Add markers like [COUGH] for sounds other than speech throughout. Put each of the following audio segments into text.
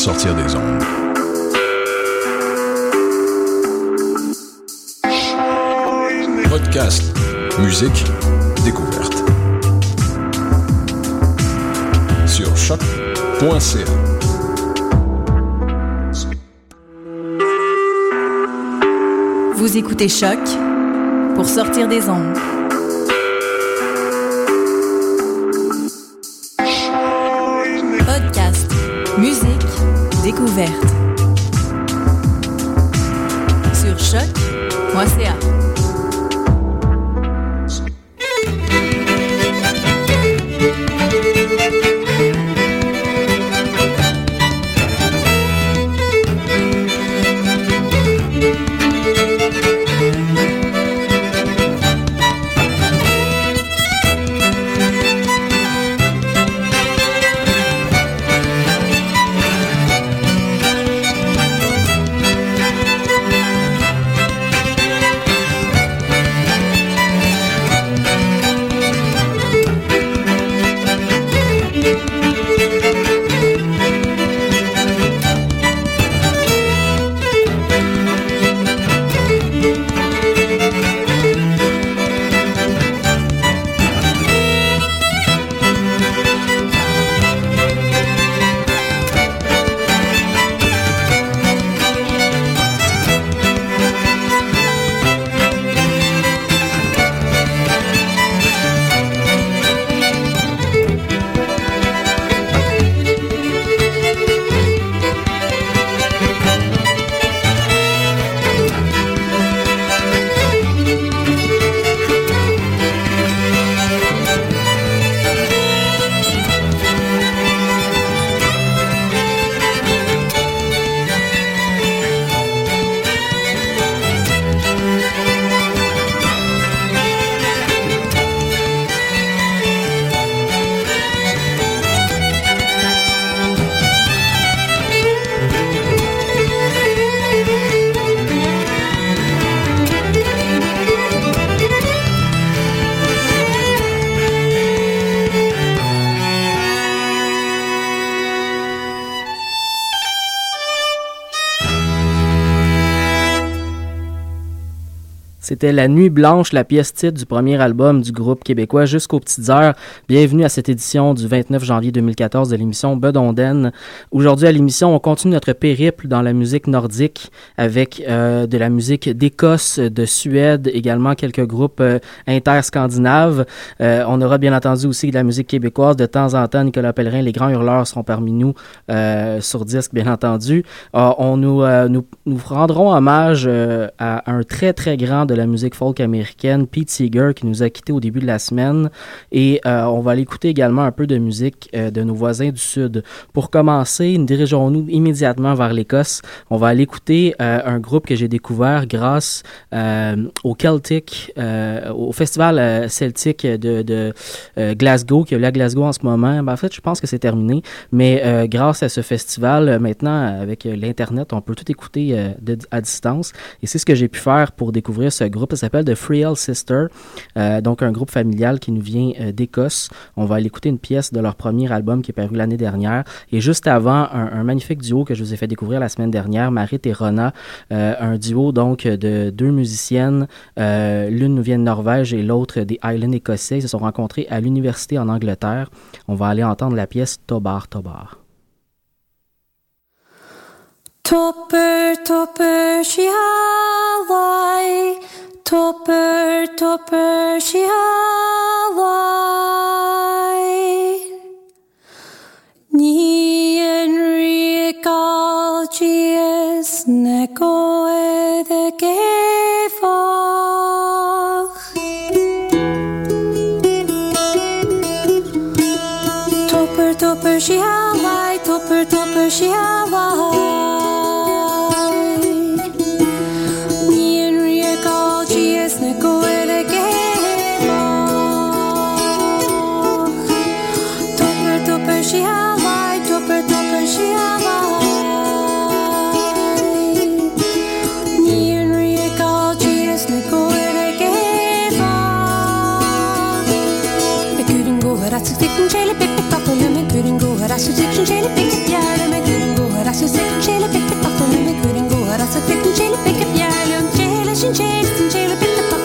sortir des ondes. Podcast, musique, découverte. Sur choc.ca. Vous écoutez Choc pour sortir des ondes. Découverte. C'était La Nuit Blanche, la pièce titre du premier album du groupe québécois Jusqu'aux Petites Heures. Bienvenue à cette édition du 29 janvier 2014 de l'émission Bedonden. Aujourd'hui à l'émission, on continue notre périple dans la musique nordique avec euh, de la musique d'Écosse, de Suède, également quelques groupes euh, interscandinaves. Euh, on aura bien entendu aussi de la musique québécoise. De temps en temps, Nicolas Pellerin, les grands hurleurs seront parmi nous euh, sur disque, bien entendu. On nous, nous, nous rendrons hommage à un très très grand de la musique folk américaine, Pete Seeger, qui nous a quittés au début de la semaine. Et euh, on va aller écouter également un peu de musique euh, de nos voisins du Sud. Pour commencer, nous dirigeons-nous immédiatement vers l'Écosse. On va aller écouter euh, un groupe que j'ai découvert grâce euh, au Celtic, au festival celtique de, Glasgow, qui a lieu à Glasgow en ce moment. Ben, en fait, je pense que c'est terminé. Mais grâce à ce festival, maintenant, avec l'Internet, on peut tout écouter à distance. Et c'est ce que j'ai pu faire pour découvrir ce groupe. Ça s'appelle The Frail Sister, euh, donc un groupe familial qui nous vient euh, d'Écosse. On va aller écouter une pièce de leur premier album qui est paru l'année dernière. Et juste avant, un, magnifique duo que je vous ai fait découvrir la semaine dernière, Marit et Rona, euh, un duo donc de deux musiciennes. L'une nous vient de Norvège et l'autre des Highlands écossais. Ils se sont rencontrés à l'université en Angleterre. On va aller entendre la pièce Tobar Tobar. Topper, topper, shihalai. Topper, topper, shihalai. Ni enrical gies neko ede gefach. Topper, topper, shihalai. Topper, topper, shihalai. सिकन चेले pick pick पकल में करेंगो हरा सु सिकन चेले पिक प्यार में करेंगो हरा सु सिकन चेले पिक पिक पकल में करेंगो हरा सु सिकन चेले पिक प्यार में चेले सिकन चेले सिकन चेले पिक पिक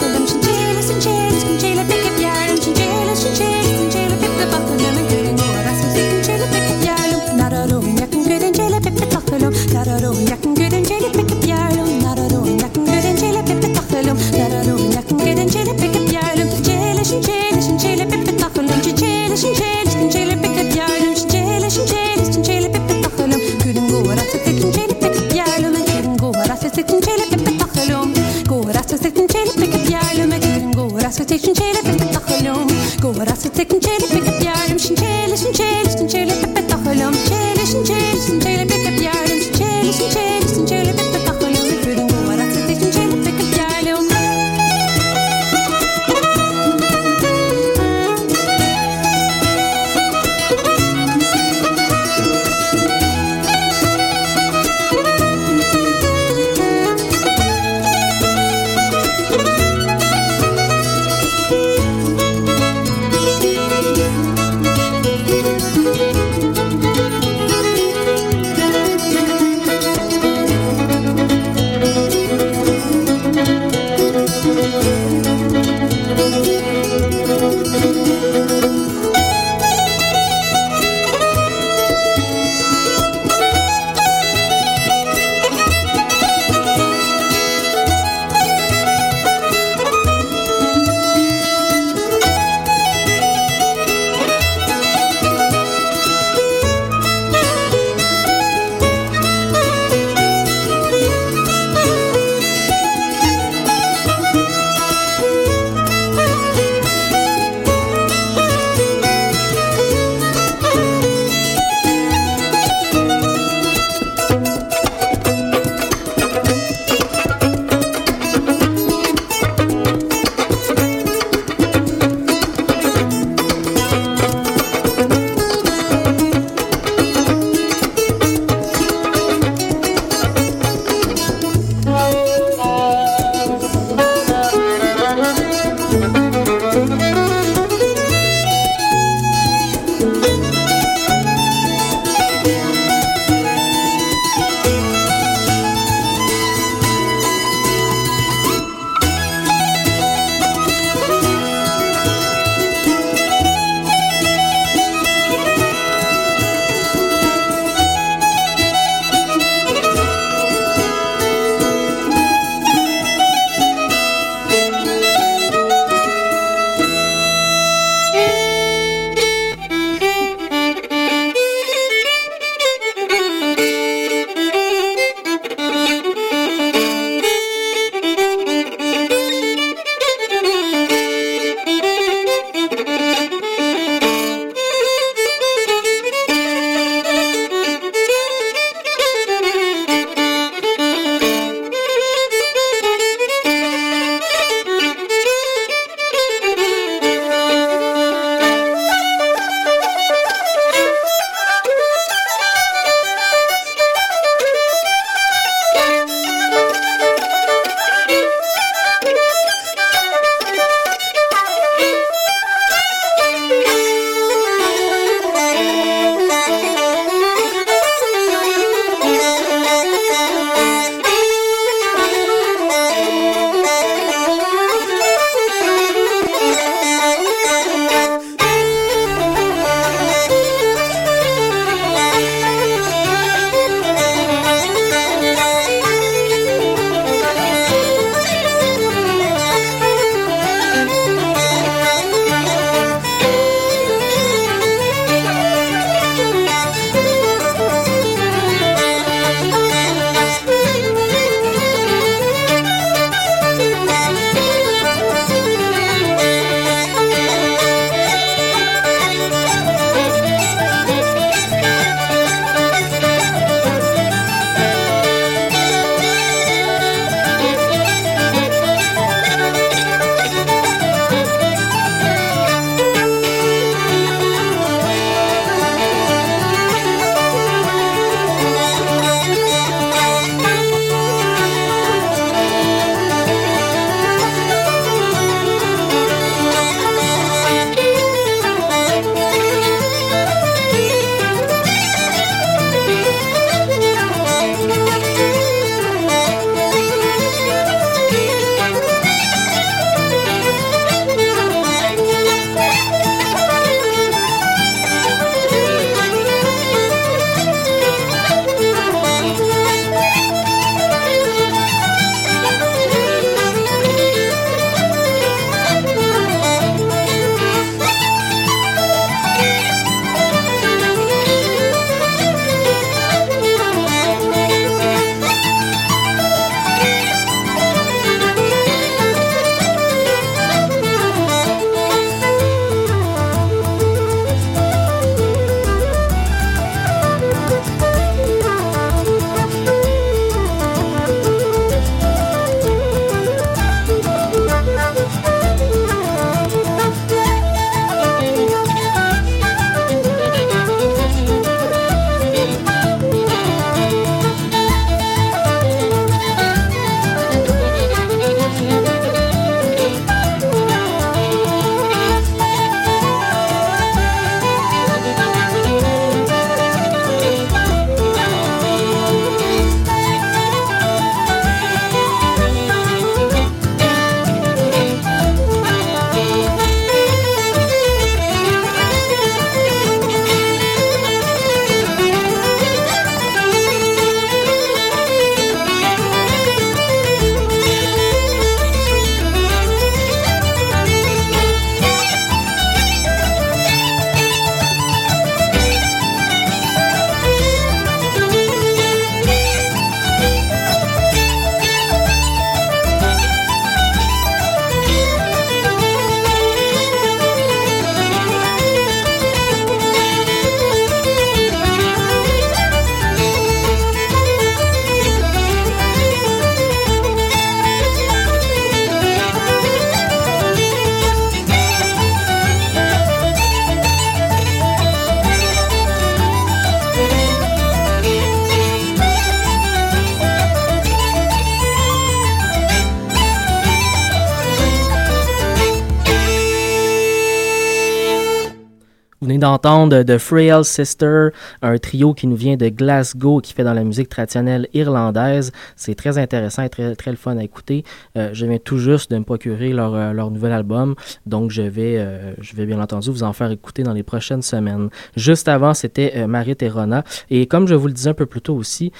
d'entendre The Frail Sister, un trio qui nous vient de Glasgow qui fait dans la musique traditionnelle irlandaise. C'est très intéressant et très, très le fun à écouter. Euh, je viens tout juste de me procurer leur, euh, nouvel album, donc je vais, euh, je vais bien entendu vous en faire écouter dans les prochaines semaines. Juste avant, c'était euh, Marit et Rona. Et comme je vous le disais un peu plus tôt aussi,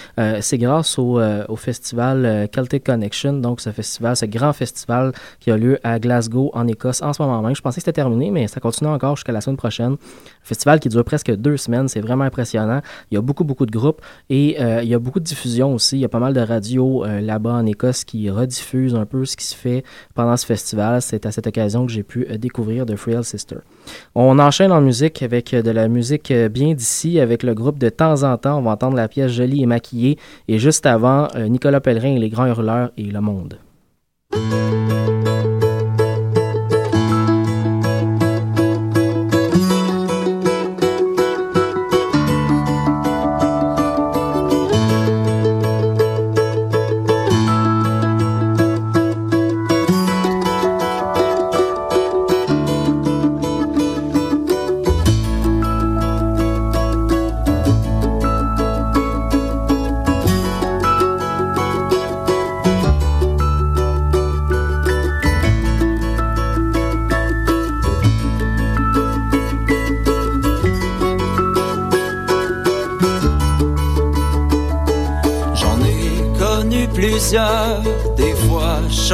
c'est grâce au, festival Celtic Connection, donc ce festival, ce grand festival qui a lieu à Glasgow en Écosse en ce moment même. Je pensais que c'était terminé, mais ça continue encore jusqu'à la semaine prochaine. Festival qui dure presque deux semaines, c'est vraiment impressionnant. Il y a beaucoup, beaucoup de groupes et euh, il y a beaucoup de diffusion aussi. Il y a pas mal de radios euh, là-bas en Écosse qui rediffusent un peu ce qui se fait pendant ce festival. C'est à cette occasion que j'ai pu euh, découvrir The Frail Sister. On enchaîne en musique avec de la musique bien d'ici, avec le groupe de temps en temps. On va entendre la pièce Jolie et maquillée. Et juste avant, Nicolas Pellerin et les Grands Hurleurs et Le Monde.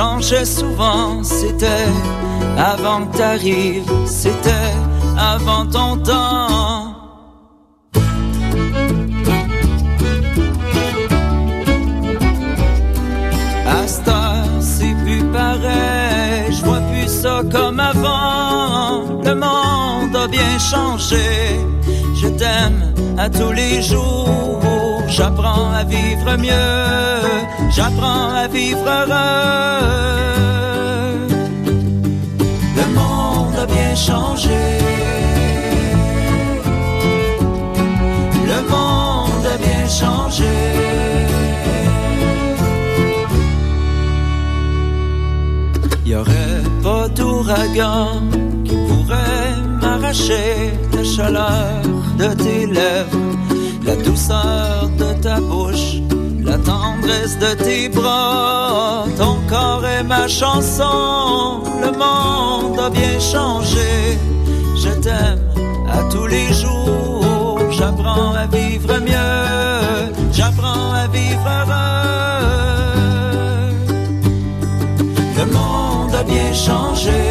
Fois changeais souvent. C'était avant que t'arrives, c'était avant ton temps. À c'est plus pareil, je vois plus ça comme avant. Le monde a bien changé, je t'aime à tous les jours. J'apprends à vivre mieux, j'apprends à Le monde a bien changé. Le monde a bien changé. Y aurait pas d'ouragan qui pourrait m'arracher la chaleur de tes lèvres, la douceur de ta bouche, la tendresse de tes bras, ton corps est ma chanson. Le monde a bien changé. Je t'aime à tous les jours. J'apprends à vivre mieux. J'apprends à vivre heureux. Le monde a bien changé.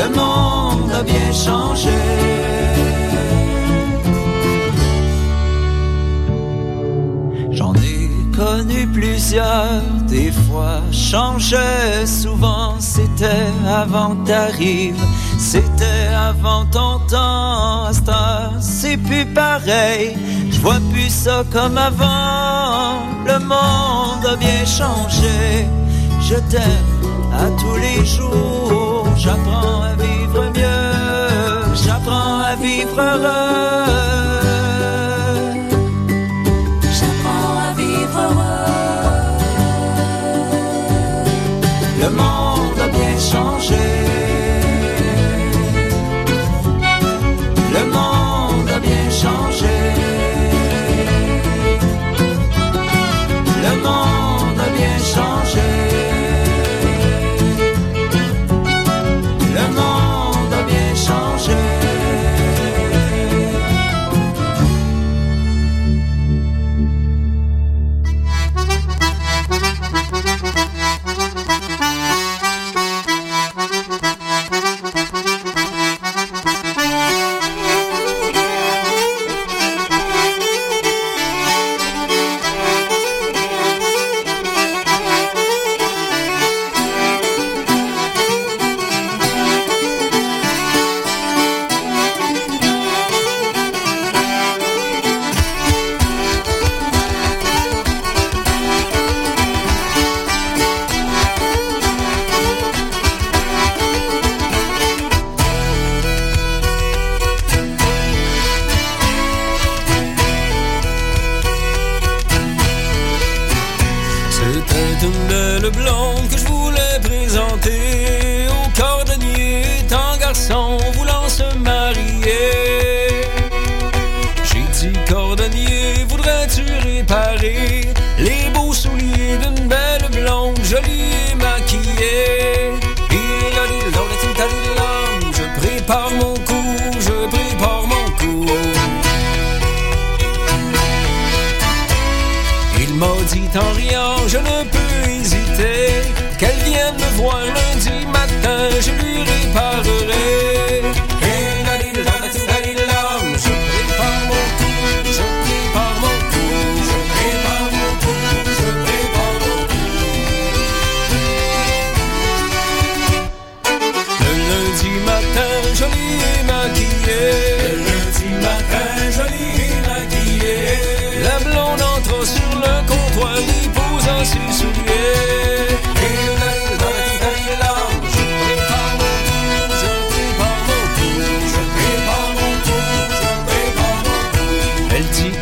Le monde a bien changé. Plusieurs, des fois changeais souvent. C'était avant t'arrives, c'était avant ton temps. C'est plus pareil. Je vois plus ça comme avant. Le monde a bien changé. Je t'aime à tous les jours. J'apprends à vivre mieux. J'apprends à vivre heureux. Monde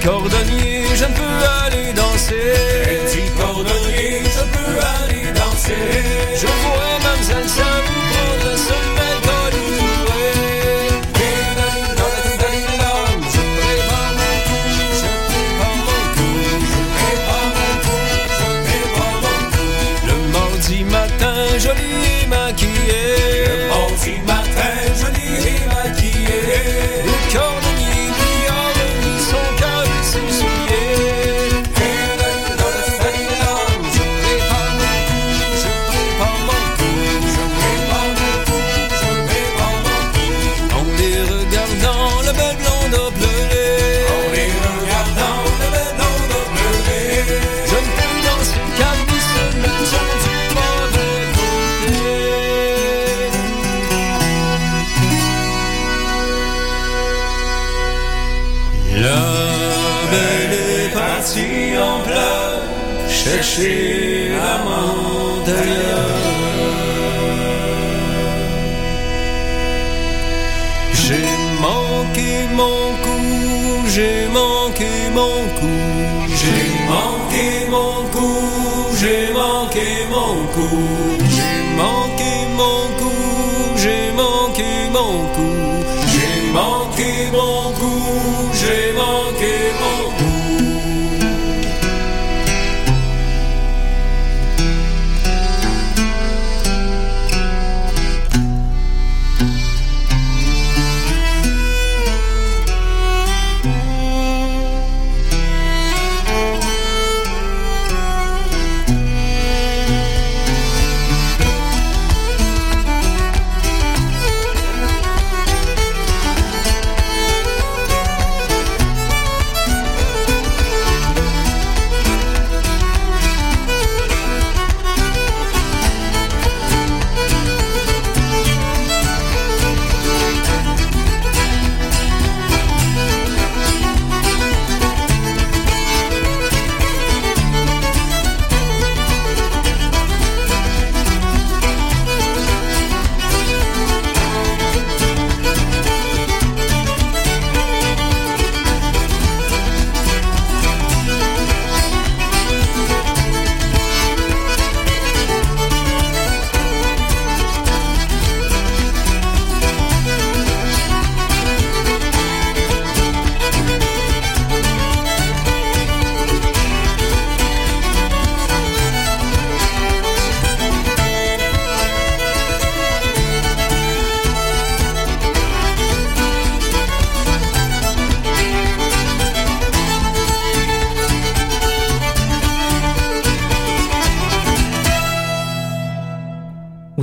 cordonnier, je ne peux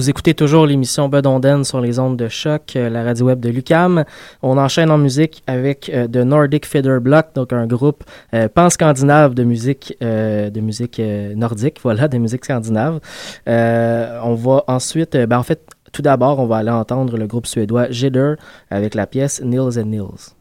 Vous écoutez toujours l'émission Bedonden sur les ondes de choc, euh, la radio web de Lucam. On enchaîne en musique avec euh, The Nordic Feather Block, donc un groupe euh, pan-scandinave de musique, euh, de musique euh, nordique, [LAUGHS] voilà, de musique scandinave. on va ensuite, ben, en fait, tout d'abord, on va aller entendre le groupe suédois Jidder avec la pièce Nils and Nils.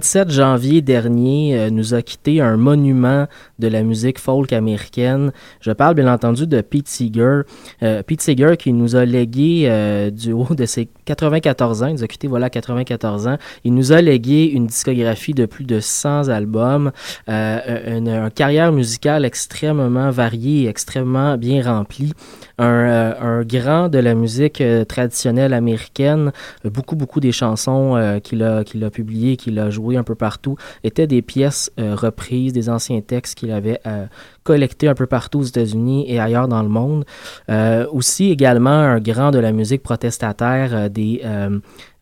27 janvier dernier euh, nous a quitté un monument de la musique folk américaine. Je parle bien entendu de Pete Seeger. Euh, Pete Seeger qui nous a légué euh, du haut de ses 94 ans, il nous a quitté voilà 94 ans, il nous a légué une discographie de plus de 100 albums, euh, une, carrière musicale extrêmement variée extrêmement bien remplie. Un, grand de la musique traditionnelle américaine, beaucoup beaucoup des chansons qu'il a, a publiées, qu'il a jouées un peu partout, étaient des pièces reprises, des anciens textes qu'il avait euh, collectés un peu partout aux États-Unis et ailleurs dans le monde. Euh, aussi également un grand de la musique protestataire, euh, des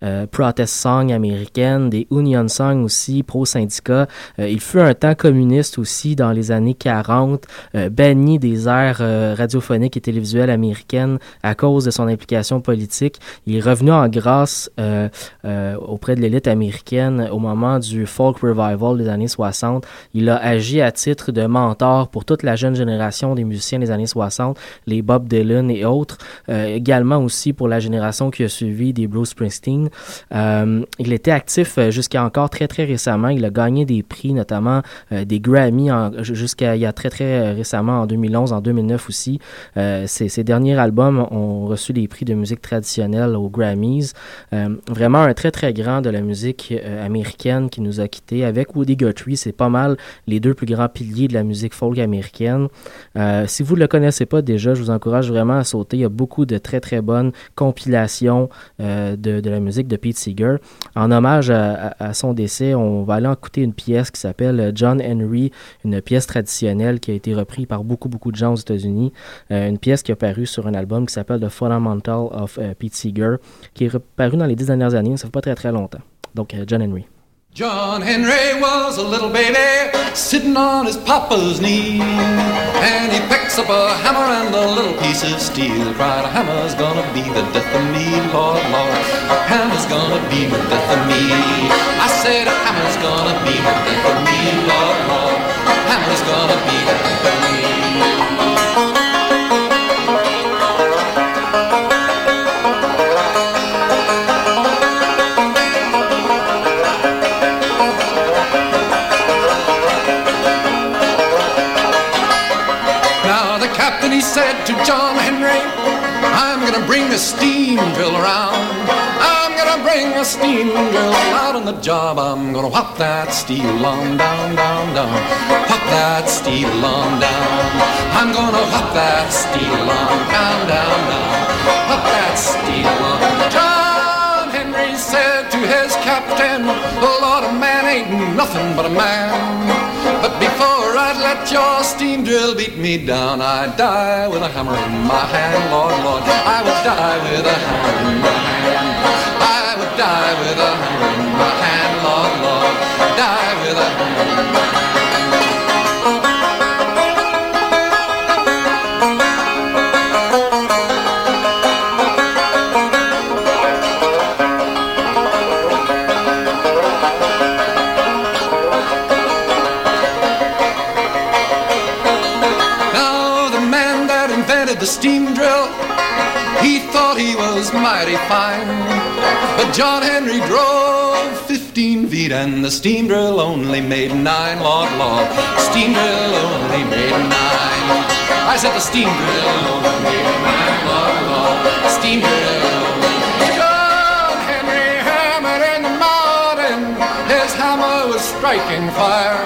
euh, protest songs américaines, des union songs aussi, pro-syndicat. Euh, il fut un temps communiste aussi dans les années 40, euh, banni des aires euh, radiophoniques et télévisuelles américaines à cause de son implication politique. Il est revenu en grâce euh, euh, auprès de l'élite américaine au moment du folk revival des années 60. Il a agi à titre de mentor pour toute la jeune génération des musiciens des années 60, les Bob Dylan et autres, également aussi pour la génération qui a suivi des Bruce Springsteen. Euh, il était actif euh, jusqu'à encore très très récemment. Il a gagné des prix, notamment euh, des Grammy jusqu'à il y a très très récemment en 2011, en 2009 aussi. Ses, derniers albums ont reçu des prix de musique traditionnelle aux Grammys. Vraiment un très très grand de la musique américaine qui nous a quittés avec Woody Guthrie. C'est pas mal les deux plus grands piliers de la musique folk américaine. Si vous ne le connaissez pas déjà, je vous encourage vraiment à sauter. Il y a beaucoup de très très bonnes compilations de la musique de Pete Seeger. En hommage à, son décès, on va aller écouter une pièce qui s'appelle John Henry, une pièce traditionnelle qui a été reprise par beaucoup beaucoup de gens aux États-Unis. Euh, une pièce qui a paru sur un album qui s'appelle The Fundamental of euh, Pete Seeger, qui est paru dans les dix dernières années, ça fait pas très très longtemps. Donc euh, John Henry. John Henry was a little baby sitting on his papa's knee. And he picks up a hammer and a little piece of steel. Cried, a hammer's gonna be the death of me, Lord, Lord. A hammer's gonna be the death of me. I said, a hammer's gonna be the death of me, Lord, Lord. A hammer's gonna be the death of me. To John Henry, I'm gonna bring a steam drill around. I'm gonna bring a steam drill out on the job. I'm gonna whop that steel on down, down, down. Whop that steel on down. I'm gonna whop that steel on down, down, down. Whop that steel on. John Henry said to his captain, Lord, a man ain't nothing but a man. But before I'd let your steam drill beat me down, I'd die with a hammer in my hand, Lord, Lord. I would die with a hammer in my hand. I would die with a hammer in my hand, Lord, Lord. Die with a hammer in my hand. Mighty fine. But John Henry drove 15 feet and the steam drill only made nine. Lord, Lord, steam drill only made nine. I said the steam drill only made nine. Lord, Lord, steam drill only John Henry hammered in the morning. His hammer was striking fire.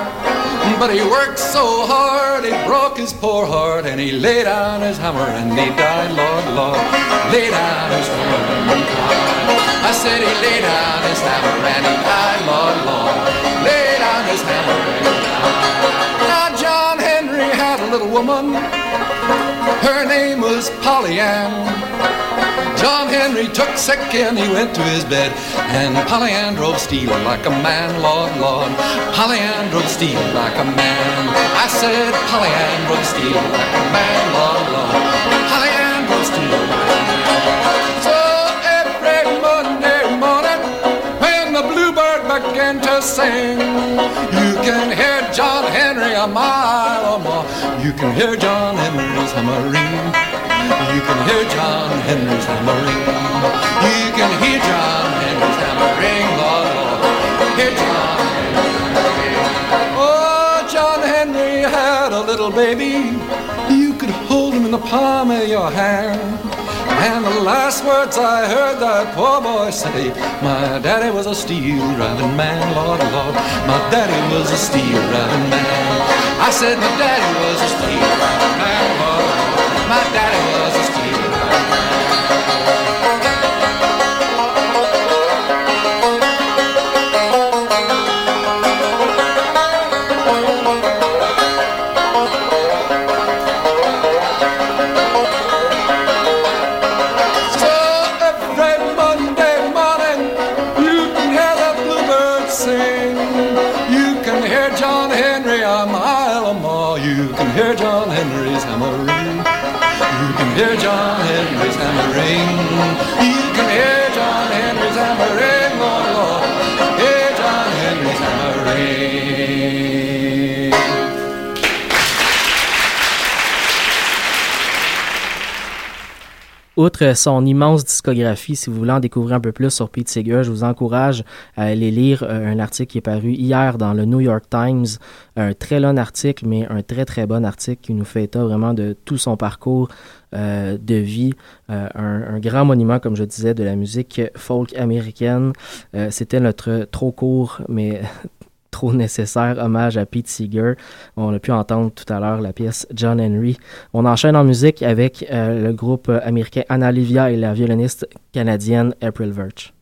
But he worked so hard, he broke his poor heart, and he laid down his hammer and he died, Lord, Lord. Lay down his hammer and died. I said he laid down his hammer and he died, Lord, Lord. Lay down his hammer little woman. Her name was Polly Ann. John Henry took sick and he went to his bed. And Polly Ann drove steel like a man, Lord, Lord. Polly Ann drove steel like a man. I said Polly Ann drove steel like a man, Lord, Lord. Began to sing, you can hear John Henry a mile or more. You can hear John Henry's hammering. You can hear John Henry's hammering. You can hear John Henry's hammering, Lord, Lord. Hear John. Oh, John Henry had a little baby. You could hold him in the palm of your hand. And the last words I heard that poor boy say, My daddy was a steel driving man, Lord, Lord. My daddy was a steel driving man. I said, My daddy was a steel driving man, Lord. My daddy was You can hear John Henry's hammering. You can hear John Henry's hammering. Outre son immense discographie, si vous voulez en découvrir un peu plus sur Pete Seeger, je vous encourage à aller lire euh, un article qui est paru hier dans le New York Times. Un très long article, mais un très très bon article qui nous fait état vraiment de tout son parcours euh, de vie. Euh, un, grand monument, comme je disais, de la musique folk américaine. C'était notre trop court, mais [LAUGHS] trop nécessaire hommage à Pete Seeger. On a pu entendre tout à l'heure la pièce John Henry. On enchaîne en musique avec euh, le groupe américain Anna Livia et la violoniste canadienne April Virch.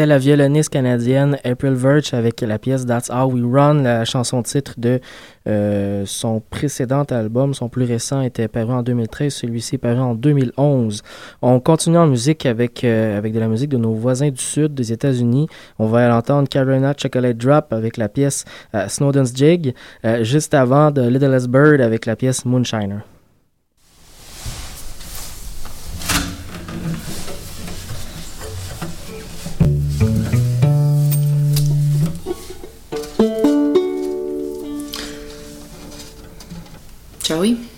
C'était la violoniste canadienne April Verge avec la pièce That's How We Run, la chanson titre de euh, son précédent album. Son plus récent était paru en 2013, celui-ci est paru en 2011. On continue en musique avec, euh, avec de la musique de nos voisins du sud des États-Unis. On va l'entendre Carolina Chocolate Drop avec la pièce euh, Snowden's Jig, juste avant de Littlest Bird avec la pièce Moonshiner. Shall we?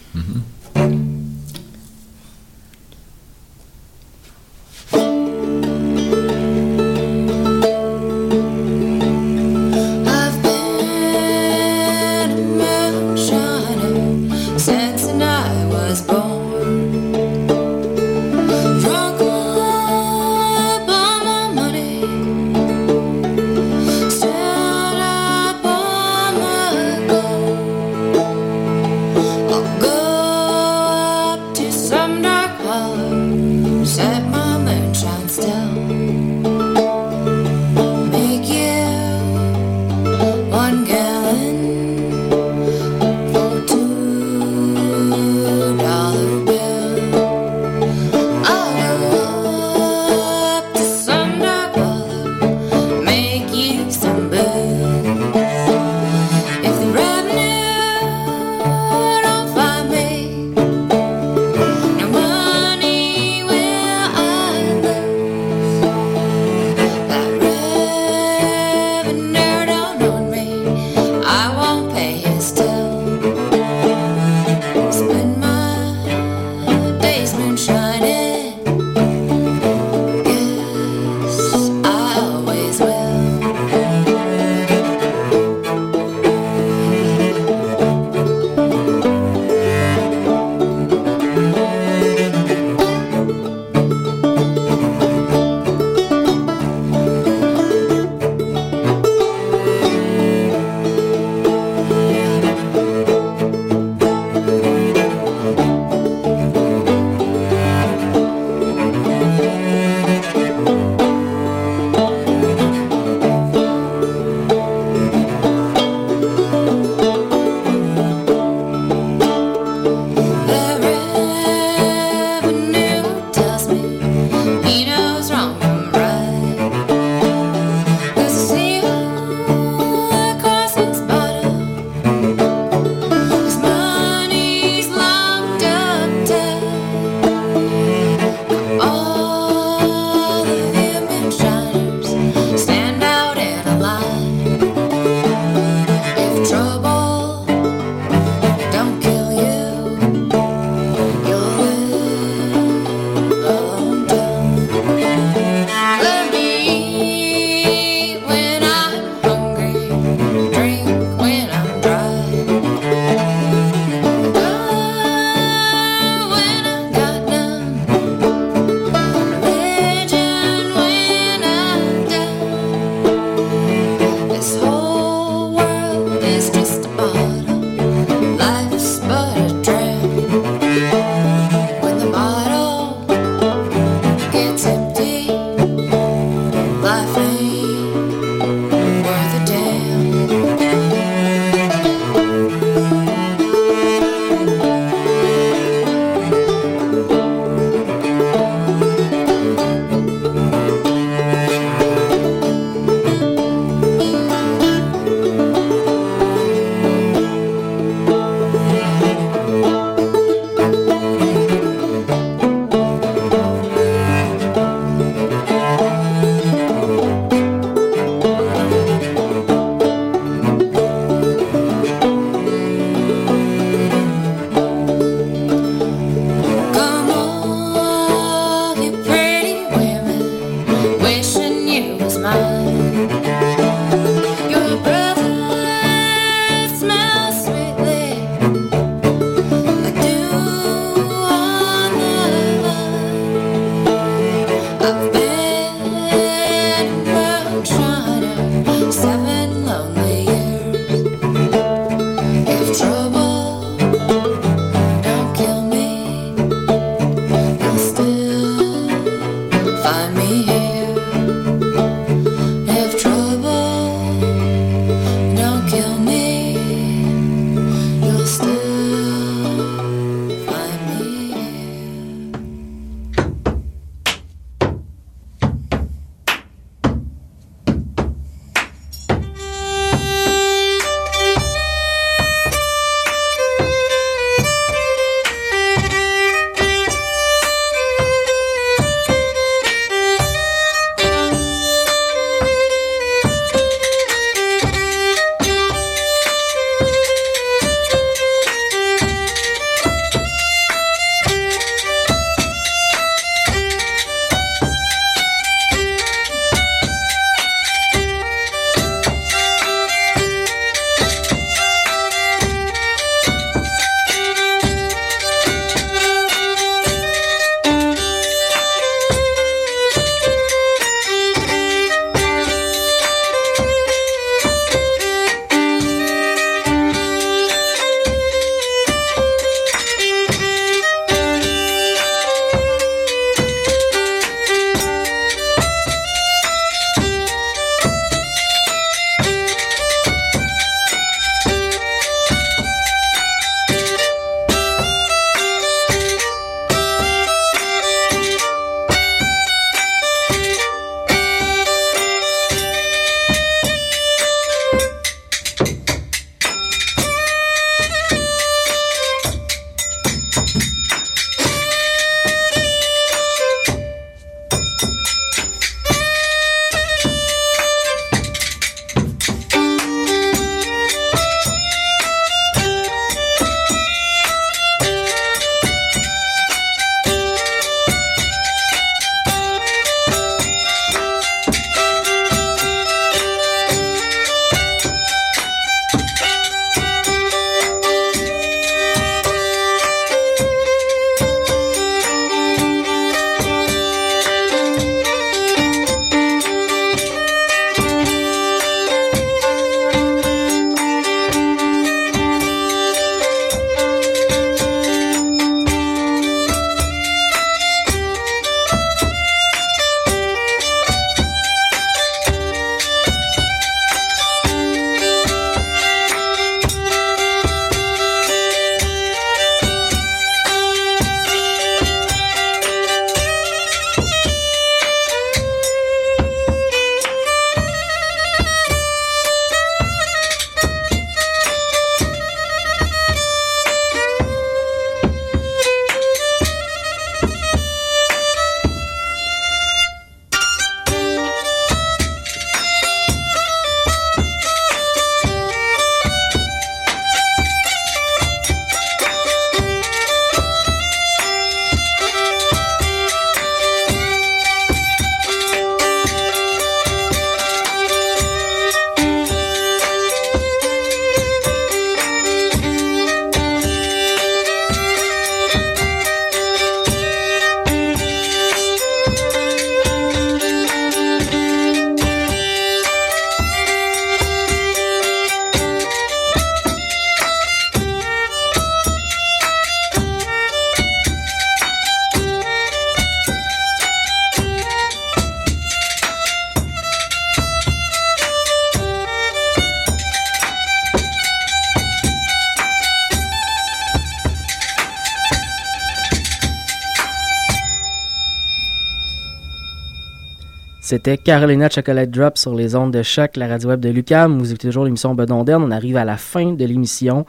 C'était Carolina Chocolate Drop sur les ondes de choc, la radio web de Lucam. Vous écoutez toujours l'émission Bedonderne. On arrive à la fin de l'émission.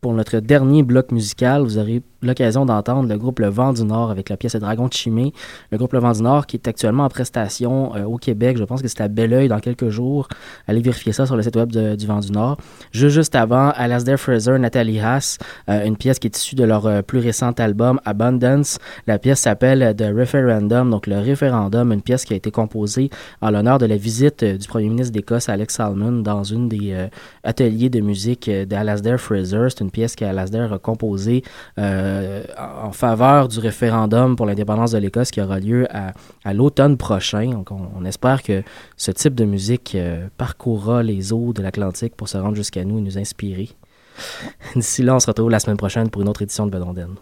Pour notre dernier bloc musical, vous aurez l'occasion d'entendre le groupe Le Vent du Nord avec la pièce Dragon de Chimée. Le groupe Le Vent du Nord qui est actuellement en prestation euh, au Québec. Je pense que c'est à Belleuil dans quelques jours. Allez vérifier ça sur le site web du Vent du Nord. Juste, avant, Alasdair Fraser, Nathalie Haas, euh, une pièce qui est issue de leur euh, plus récent album Abundance. La pièce s'appelle The Referendum, donc le référendum, une pièce qui a été composée en l'honneur de la visite du premier ministre d'Écosse, Alex Salmon, dans une des ateliers de musique d'Alasdair Fraser. C'est une pièce qu'Alasdair a composée en en faveur du référendum pour l'indépendance de l'Écosse qui aura lieu à, l'automne prochain. Donc, on, espère que ce type de musique euh, parcourra les eaux de l'Atlantique pour se rendre jusqu'à nous et nous inspirer. D'ici là, on se retrouve la semaine prochaine pour une autre édition de Bedonden.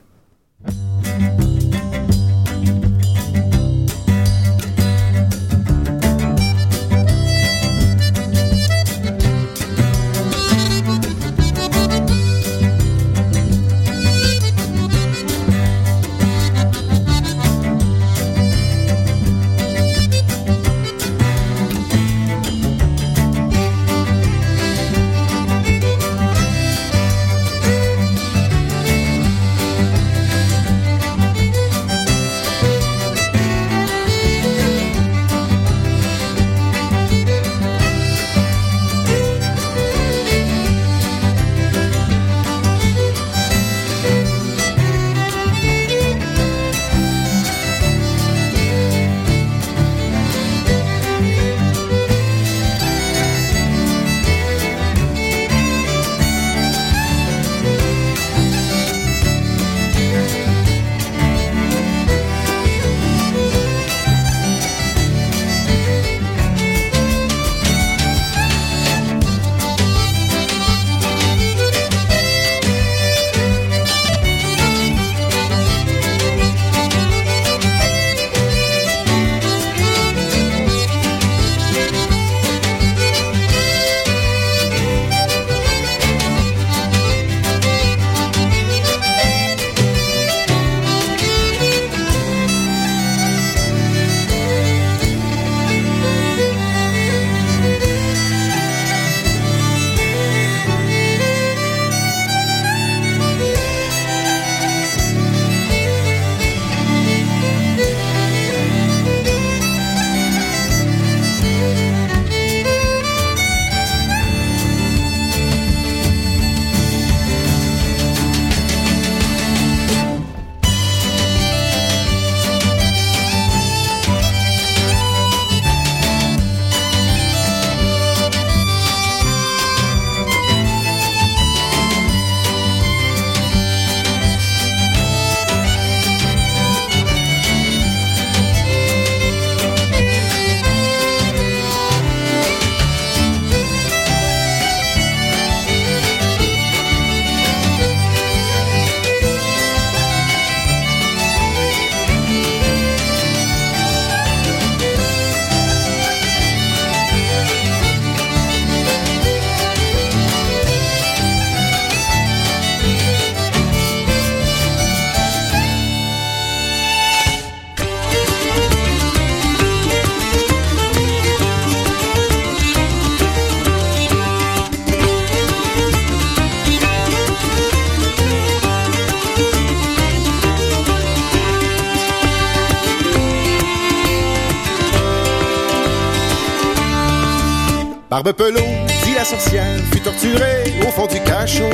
Barbe Pelot, dit la sorcière, fut torturée au fond du cachot.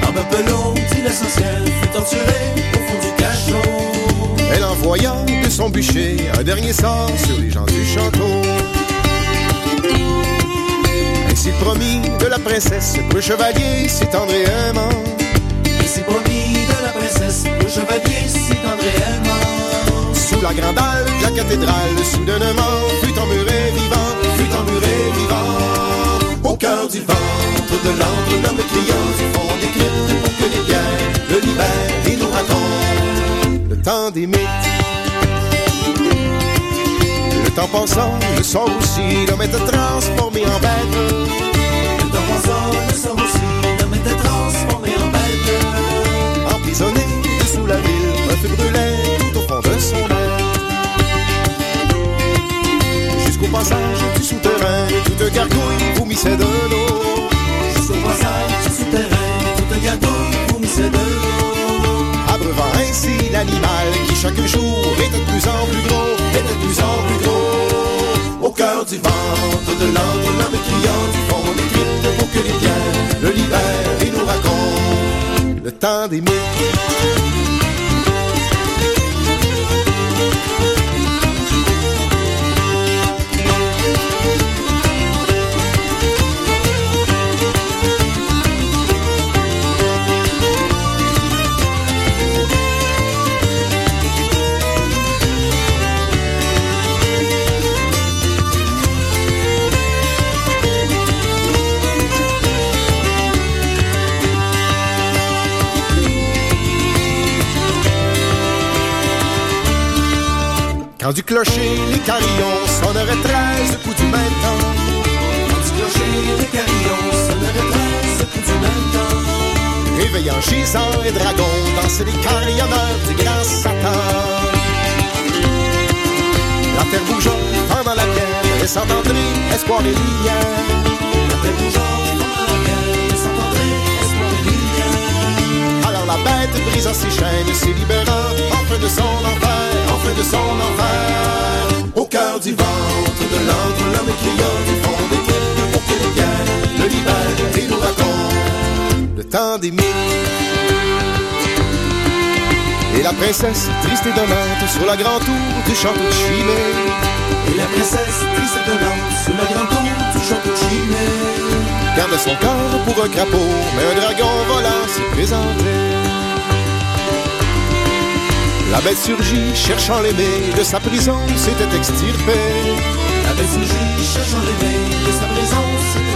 Barbe Pelot, dit la sorcière, fut torturée au fond du cachot. Elle envoya de son bûcher un dernier sort sur les gens du château. Ainsi promis de la princesse, le chevalier et aimant. Ainsi promis de la princesse, le chevalier et aimant. Sous la grande halle de la cathédrale, soudainement fut emmuré de l'antre, l'homme criant du fond des cryptes pour que les pierres le libèrent et nous racontent. Le temps des mythes. Le temps passant, le sort aussi, l'homme était transformé en bête. Le temps passant, le sort aussi, l'homme était transformé en bête. Emprisonné dessous la ville, un feu brûlait tout au fond de son être. passage du souterrain, toute gargouille vomissait de l'eau. Passage souterrain, toute gargouille vomissait de l'eau. Abreuvant ainsi l'animal qui chaque jour était de plus en plus gros, était de plus en plus gros. Au cœur du ventre de l'homme criant du fond des cryptes pour que les biens le libèrent et nous racontent le temps des mythes. Quand du clocher, les carillons sonneraient treize coups du même temps. Quand du clocher, les carillons sonneraient treize coups du même temps. Éveillant gisants et dragons, danser les carillonneurs du grand Satan. La terre bougeant pendant la pierre, laissant entrer espoir et lumière. La terre bougeant pendant la pierre, laissant espoir et lumière. Alors la bête brisant ses chaînes, se libérant enfin de son enfer, de son enfer. Au cœur du ventre de l'antre, l'homme criant du fond des cryptes pour que guerres le libèrent et nous racontent le temps des mythes. Et la princesse, triste et donnante, sur la grande tour du château de. Et la princesse, triste et donnante, sur la grande tour du château de. Garde son corps pour un crapaud, mais un dragon volant s'y présentait. La bête surgit, cherchant l'aimer, de sa prison s'était extirpée. La bête surgit, cherchant l'aimer, de sa prison s'était.